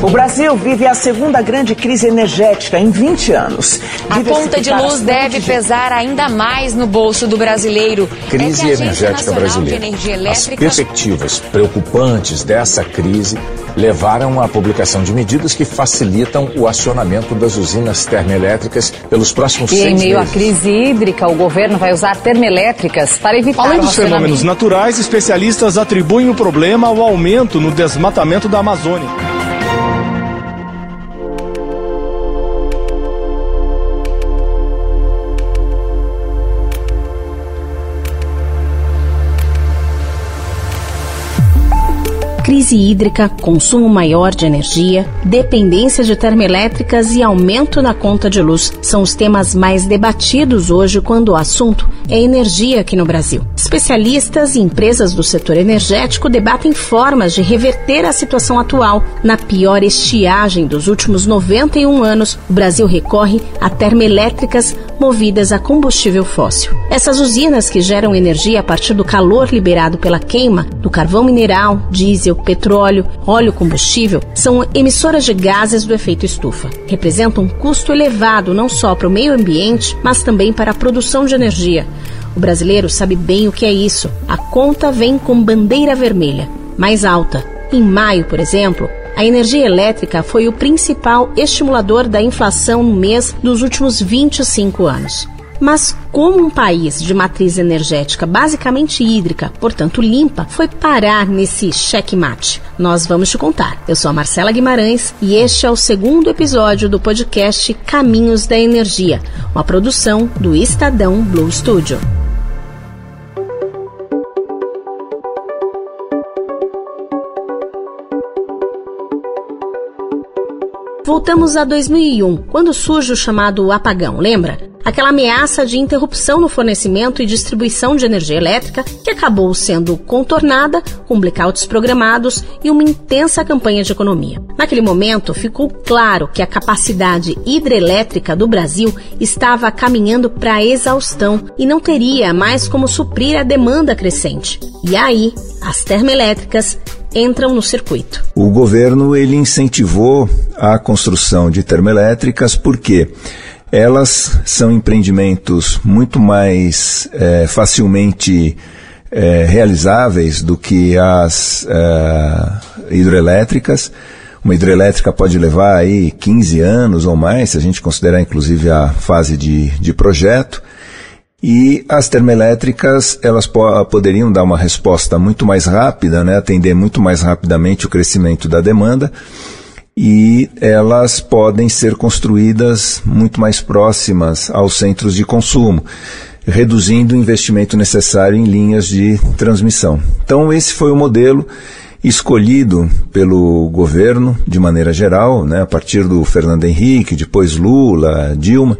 O Brasil vive a segunda grande crise energética em 20 anos. A conta de luz deve pesar ainda mais no bolso do brasileiro. Crise é energética brasileira. As perspectivas preocupantes dessa crise levaram à publicação de medidas que facilitam o acionamento das usinas termoelétricas pelos próximos e seis meses. E em meio à crise hídrica, o governo vai usar termoelétricas para evitar Além dos fenômenos naturais, especialistas atribuem o problema ao aumento no desmatamento da Amazônia. Crise hídrica, consumo maior de energia, dependência de termoelétricas e aumento na conta de luz são os temas mais debatidos hoje quando o assunto é energia aqui no Brasil. Especialistas e empresas do setor energético debatem formas de reverter a situação atual. Na pior estiagem dos últimos 91 anos, o Brasil recorre a termoelétricas movidas a combustível fóssil. Essas usinas que geram energia a partir do calor liberado pela queima do carvão mineral, diesel, petróleo, óleo combustível são emissoras de gases do efeito estufa. Representam um custo elevado não só para o meio ambiente, mas também para a produção de energia. O brasileiro sabe bem o que é isso. A conta vem com bandeira vermelha, mais alta. Em maio, por exemplo, a energia elétrica foi o principal estimulador da inflação no mês dos últimos 25 anos. Mas como um país de matriz energética basicamente hídrica, portanto limpa, foi parar nesse checkmate? Nós vamos te contar. Eu sou a Marcela Guimarães e este é o segundo episódio do podcast Caminhos da Energia, uma produção do Estadão Blue Studio. Voltamos a 2001, quando surge o chamado apagão, lembra? Aquela ameaça de interrupção no fornecimento e distribuição de energia elétrica que acabou sendo contornada com blackouts programados e uma intensa campanha de economia. Naquele momento, ficou claro que a capacidade hidrelétrica do Brasil estava caminhando para a exaustão e não teria mais como suprir a demanda crescente. E aí, as termoelétricas entram no circuito. O governo ele incentivou a construção de termoelétricas porque elas são empreendimentos muito mais é, facilmente é, realizáveis do que as é, hidrelétricas. Uma hidrelétrica pode levar aí 15 anos ou mais, se a gente considerar inclusive a fase de, de projeto. E as termoelétricas, elas po poderiam dar uma resposta muito mais rápida, né, atender muito mais rapidamente o crescimento da demanda, e elas podem ser construídas muito mais próximas aos centros de consumo, reduzindo o investimento necessário em linhas de transmissão. Então, esse foi o modelo escolhido pelo governo de maneira geral, né, a partir do Fernando Henrique, depois Lula, Dilma,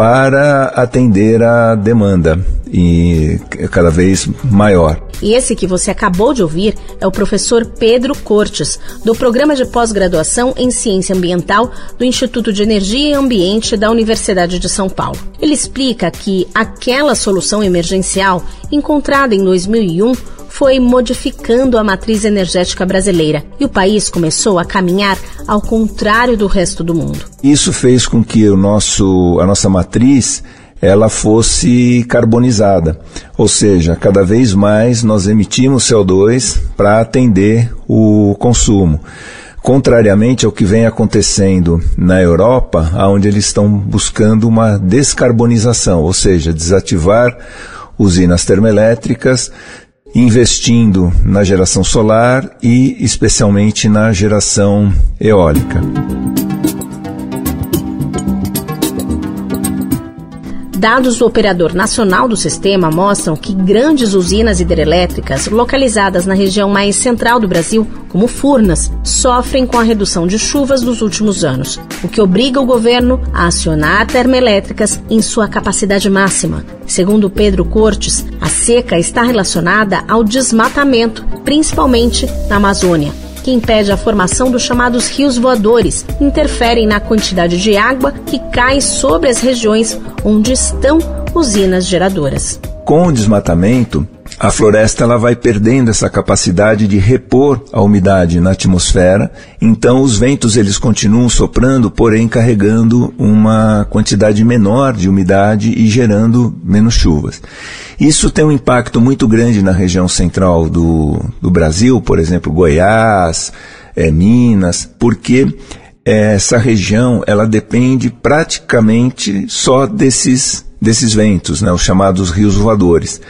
para atender a demanda e cada vez maior. E esse que você acabou de ouvir é o professor Pedro Cortes, do programa de pós-graduação em Ciência Ambiental do Instituto de Energia e Ambiente da Universidade de São Paulo. Ele explica que aquela solução emergencial encontrada em 2001 foi modificando a matriz energética brasileira e o país começou a caminhar ao contrário do resto do mundo. Isso fez com que o nosso, a nossa matriz ela fosse carbonizada, ou seja, cada vez mais nós emitimos CO2 para atender o consumo. Contrariamente ao que vem acontecendo na Europa, onde eles estão buscando uma descarbonização, ou seja, desativar usinas termoelétricas, investindo na geração solar e especialmente na geração eólica. Dados do Operador Nacional do Sistema mostram que grandes usinas hidrelétricas localizadas na região mais central do Brasil, como Furnas, sofrem com a redução de chuvas dos últimos anos, o que obriga o governo a acionar termoelétricas em sua capacidade máxima. Segundo Pedro Cortes, a seca está relacionada ao desmatamento, principalmente na Amazônia que impede a formação dos chamados rios voadores, interferem na quantidade de água que cai sobre as regiões onde estão usinas geradoras. Com o desmatamento, a floresta ela vai perdendo essa capacidade de repor a umidade na atmosfera. Então os ventos eles continuam soprando, porém carregando uma quantidade menor de umidade e gerando menos chuvas. Isso tem um impacto muito grande na região central do, do Brasil, por exemplo, Goiás, é, Minas, porque essa região ela depende praticamente só desses, desses ventos, né, os chamados rios voadores.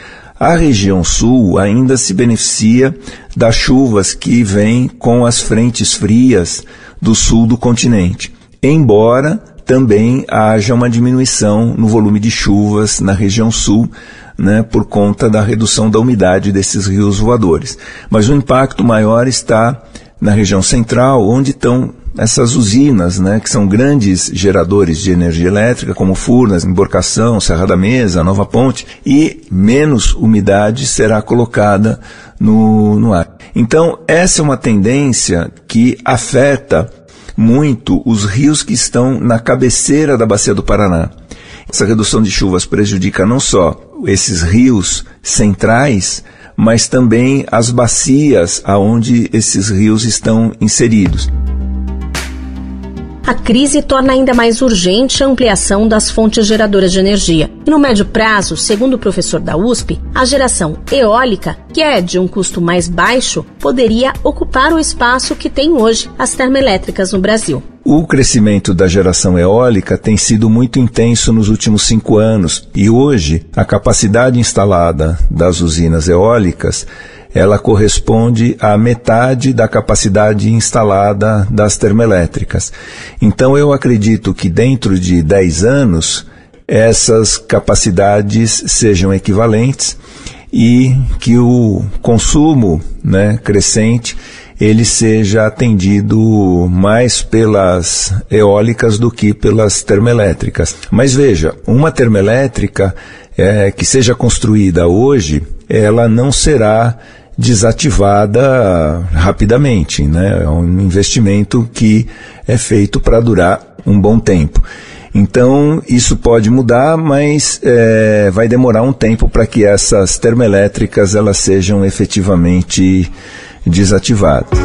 A região sul ainda se beneficia das chuvas que vêm com as frentes frias do sul do continente, embora também haja uma diminuição no volume de chuvas na região sul, né, por conta da redução da umidade desses rios voadores. Mas o impacto maior está na região central, onde estão essas usinas, né, que são grandes geradores de energia elétrica, como Furnas, Emborcação, Serra da Mesa, Nova Ponte, e menos umidade será colocada no, no ar. Então, essa é uma tendência que afeta muito os rios que estão na cabeceira da bacia do Paraná. Essa redução de chuvas prejudica não só esses rios centrais, mas também as bacias aonde esses rios estão inseridos a crise torna ainda mais urgente a ampliação das fontes geradoras de energia. E no médio prazo, segundo o professor da USP, a geração eólica, que é de um custo mais baixo, poderia ocupar o espaço que tem hoje as termoelétricas no Brasil. O crescimento da geração eólica tem sido muito intenso nos últimos cinco anos e hoje a capacidade instalada das usinas eólicas ela corresponde à metade da capacidade instalada das termoelétricas. Então eu acredito que dentro de 10 anos essas capacidades sejam equivalentes e que o consumo né, crescente ele seja atendido mais pelas eólicas do que pelas termoelétricas. Mas veja, uma termoelétrica é, que seja construída hoje, ela não será desativada rapidamente, né? É um investimento que é feito para durar um bom tempo. Então, isso pode mudar, mas é, vai demorar um tempo para que essas termoelétricas elas sejam efetivamente desativadas.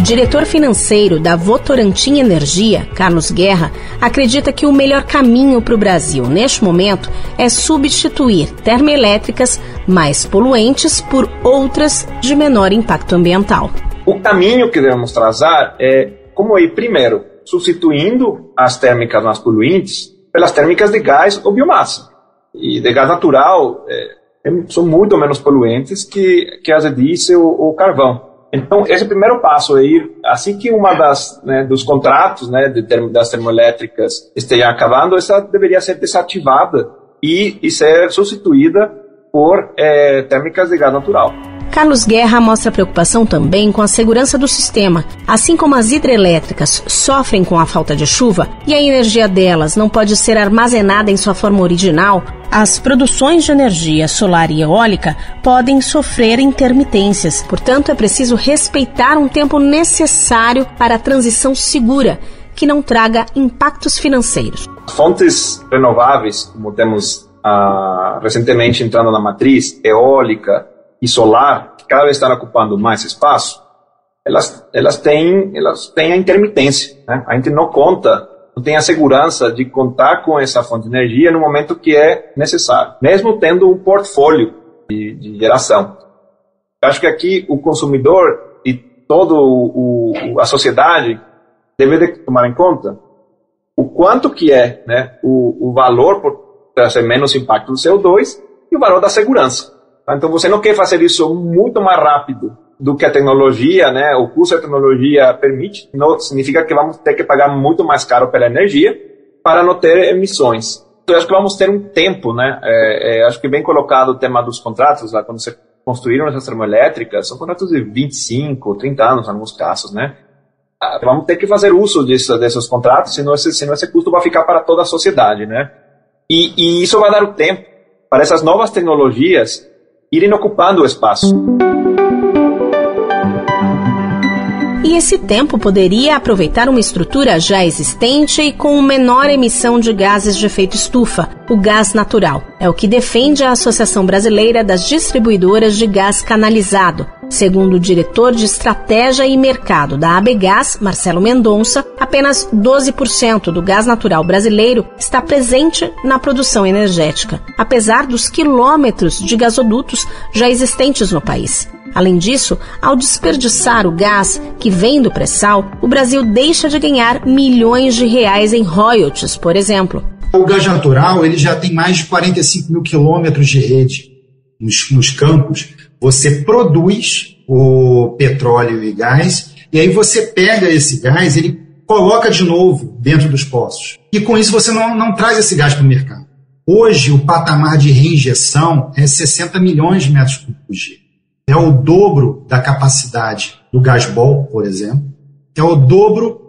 O diretor financeiro da Votorantim Energia, Carlos Guerra, acredita que o melhor caminho para o Brasil neste momento é substituir termoelétricas mais poluentes por outras de menor impacto ambiental. O caminho que devemos traçar é como ir primeiro substituindo as térmicas mais poluentes pelas térmicas de gás ou biomassa. E de gás natural é, são muito menos poluentes que, que as de diesel ou carvão. Então, esse primeiro passo aí, assim que uma das né, dos contratos né, de das termoelétricas esteja acabando, essa deveria ser desativada e, e ser substituída por é, térmicas de gás natural. Carlos Guerra mostra preocupação também com a segurança do sistema. Assim como as hidrelétricas sofrem com a falta de chuva e a energia delas não pode ser armazenada em sua forma original, as produções de energia solar e eólica podem sofrer intermitências. Portanto, é preciso respeitar um tempo necessário para a transição segura, que não traga impactos financeiros. Fontes renováveis, como temos ah, recentemente entrando na matriz, eólica, e solar, que cada vez estão ocupando mais espaço, elas, elas, têm, elas têm a intermitência. Né? A gente não conta, não tem a segurança de contar com essa fonte de energia no momento que é necessário, mesmo tendo um portfólio de, de geração. Eu acho que aqui o consumidor e toda a sociedade deve tomar em conta o quanto que é né, o, o valor por trazer menos impacto do CO2 e o valor da segurança. Tá? Então você não quer fazer isso muito mais rápido do que a tecnologia, né, o custo da tecnologia permite, não significa que vamos ter que pagar muito mais caro pela energia para não ter emissões. Então, acho que vamos ter um tempo, né? É, é, acho que bem colocado o tema dos contratos, lá, quando você construíram essas termoelétricas, são contratos de 25, 30 anos, em alguns casos, né? Ah, vamos ter que fazer uso disso, desses contratos, senão esse, senão esse custo vai ficar para toda a sociedade, né? E, e isso vai dar o tempo para essas novas tecnologias irem ocupando o espaço. E esse tempo poderia aproveitar uma estrutura já existente e com menor emissão de gases de efeito estufa, o gás natural. É o que defende a Associação Brasileira das Distribuidoras de Gás Canalizado. Segundo o diretor de Estratégia e Mercado da ABGás, Marcelo Mendonça, apenas 12% do gás natural brasileiro está presente na produção energética, apesar dos quilômetros de gasodutos já existentes no país. Além disso, ao desperdiçar o gás que vem do pré-sal, o Brasil deixa de ganhar milhões de reais em royalties, por exemplo. O gás natural ele já tem mais de 45 mil quilômetros de rede nos, nos campos. Você produz o petróleo e gás, e aí você pega esse gás, ele coloca de novo dentro dos poços. E com isso você não, não traz esse gás para o mercado. Hoje, o patamar de reinjeção é 60 milhões de metros cúbicos dia é o dobro da capacidade do gasbol, por exemplo, é o dobro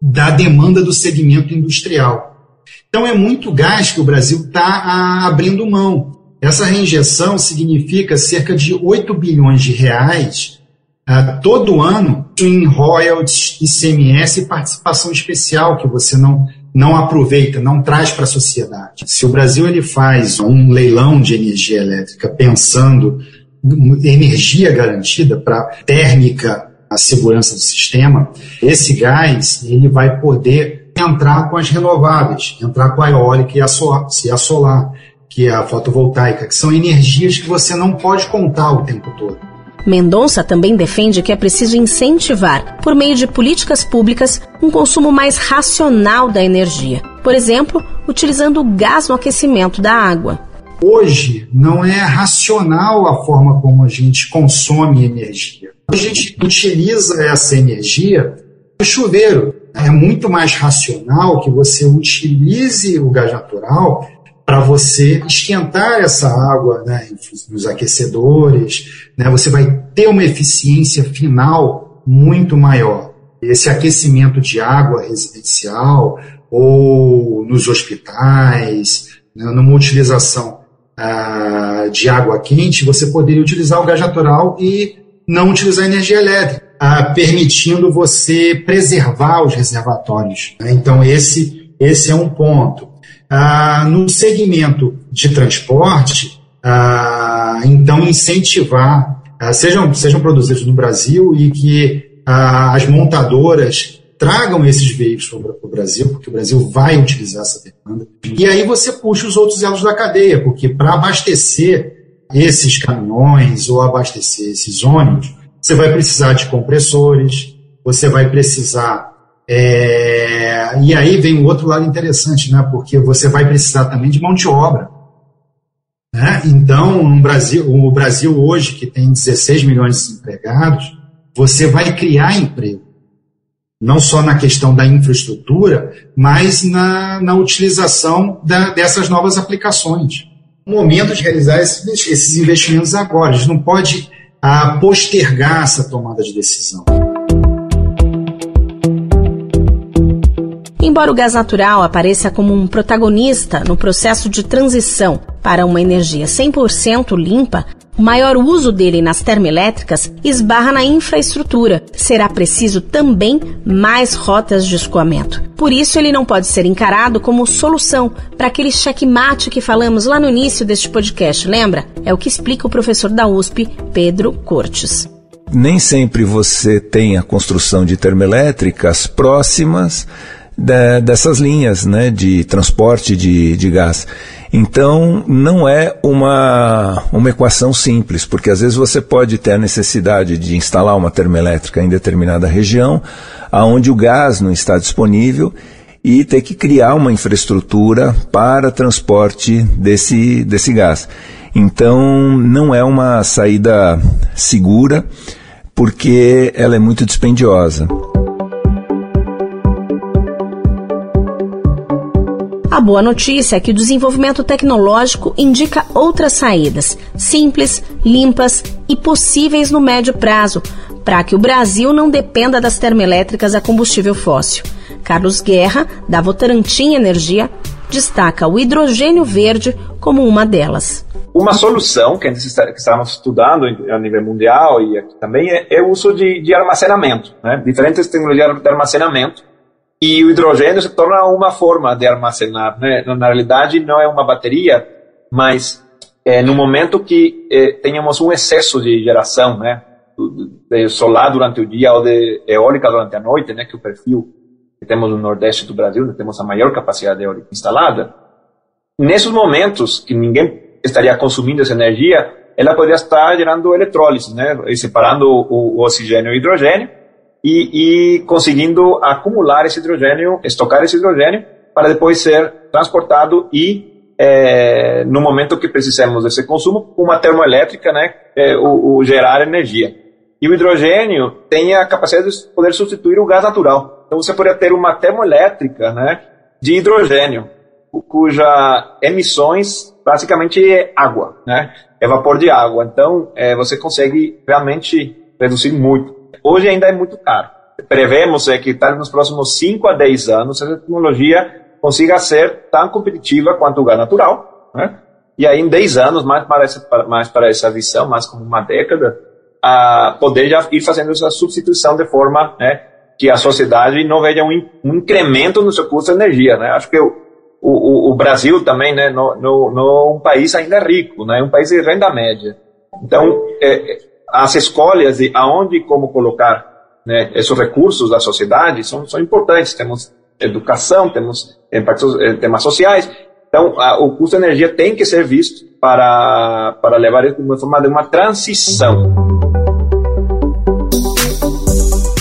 da demanda do segmento industrial. Então é muito gás que o Brasil está abrindo mão. Essa reinjeção significa cerca de 8 bilhões de reais uh, todo ano em royalties, ICMS e participação especial que você não, não aproveita, não traz para a sociedade. Se o Brasil ele faz um leilão de energia elétrica pensando energia garantida para térmica, a segurança do sistema, esse gás ele vai poder entrar com as renováveis, entrar com a eólica e a solar, que é a fotovoltaica, que são energias que você não pode contar o tempo todo. Mendonça também defende que é preciso incentivar, por meio de políticas públicas, um consumo mais racional da energia. Por exemplo, utilizando o gás no aquecimento da água. Hoje não é racional a forma como a gente consome energia. A gente utiliza essa energia no chuveiro. É muito mais racional que você utilize o gás natural para você esquentar essa água né, nos aquecedores. Né, você vai ter uma eficiência final muito maior. Esse aquecimento de água residencial ou nos hospitais, né, numa utilização ah, de água quente, você poderia utilizar o gás natural e não utilizar energia elétrica, ah, permitindo você preservar os reservatórios. Né? Então, esse, esse é um ponto. Ah, no segmento de transporte, ah, então, incentivar, ah, sejam, sejam produzidos no Brasil e que ah, as montadoras tragam esses veículos para o Brasil, porque o Brasil vai utilizar essa demanda. E aí você puxa os outros elos da cadeia, porque para abastecer esses caminhões ou abastecer esses ônibus, você vai precisar de compressores, você vai precisar. É... E aí vem o outro lado interessante, né? porque você vai precisar também de mão de obra. Né? Então, no Brasil, o Brasil hoje, que tem 16 milhões de desempregados, você vai criar emprego não só na questão da infraestrutura, mas na, na utilização da, dessas novas aplicações. O momento de realizar esses, esses investimentos agora, a gente não pode ah, postergar essa tomada de decisão. Embora o gás natural apareça como um protagonista no processo de transição para uma energia 100% limpa, o maior uso dele nas termoelétricas esbarra na infraestrutura. Será preciso também mais rotas de escoamento. Por isso, ele não pode ser encarado como solução para aquele checkmate que falamos lá no início deste podcast, lembra? É o que explica o professor da USP, Pedro Cortes. Nem sempre você tem a construção de termoelétricas próximas de, dessas linhas né, de transporte de, de gás. Então, não é uma, uma equação simples, porque às vezes você pode ter a necessidade de instalar uma termoelétrica em determinada região, aonde o gás não está disponível, e ter que criar uma infraestrutura para transporte desse, desse gás. Então, não é uma saída segura, porque ela é muito dispendiosa. Boa notícia é que o desenvolvimento tecnológico indica outras saídas, simples, limpas e possíveis no médio prazo, para que o Brasil não dependa das termoelétricas a combustível fóssil. Carlos Guerra, da Votorantim Energia, destaca o hidrogênio verde como uma delas. uma solução que, estamos estudando a nível mundial e aqui também é, é o uso de, de armazenamento, né? diferentes tecnologias de armazenamento. E o hidrogênio se torna uma forma de armazenar. Né? Na realidade, não é uma bateria, mas é, no momento que é, tenhamos um excesso de geração, né? de solar durante o dia ou de eólica durante a noite, né? que o perfil que temos no Nordeste do Brasil, temos a maior capacidade eólica instalada, nesses momentos que ninguém estaria consumindo essa energia, ela poderia estar gerando eletrólise, né? separando o, o oxigênio e o hidrogênio e, e conseguindo acumular esse hidrogênio, estocar esse hidrogênio para depois ser transportado e é, no momento que precisamos desse consumo, uma termoelétrica, né, é, o, o, gerar energia. E o hidrogênio tem a capacidade de poder substituir o gás natural. Então você poderia ter uma termoelétrica, né, de hidrogênio, cuja emissões basicamente é água, né? É vapor de água. Então, é, você consegue realmente reduzir muito. Hoje ainda é muito caro. Prevemos é, que tá nos próximos 5 a 10 anos essa tecnologia consiga ser tão competitiva quanto o gás natural, né? E aí, em 10 anos, mais para, essa, mais para essa visão, mais como uma década, a poder já ir fazendo essa substituição de forma né, que a sociedade não veja um, um incremento no seu custo de energia. Né? Acho que o, o, o Brasil também, né, um país ainda rico, né, um país de renda média. Então, é, as escolhas de aonde e como colocar né, esses recursos da sociedade são, são importantes. Temos educação, temos impactos, eh, temas sociais. Então, a, o custo de energia tem que ser visto para, para levar isso como forma de uma transição.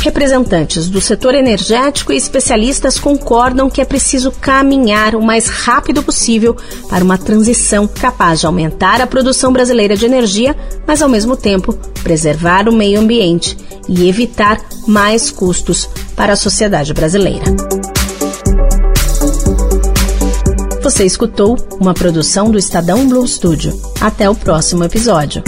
Representantes do setor energético e especialistas concordam que é preciso caminhar o mais rápido possível para uma transição capaz de aumentar a produção brasileira de energia, mas ao mesmo tempo preservar o meio ambiente e evitar mais custos para a sociedade brasileira. Você escutou uma produção do Estadão Blue Studio. Até o próximo episódio.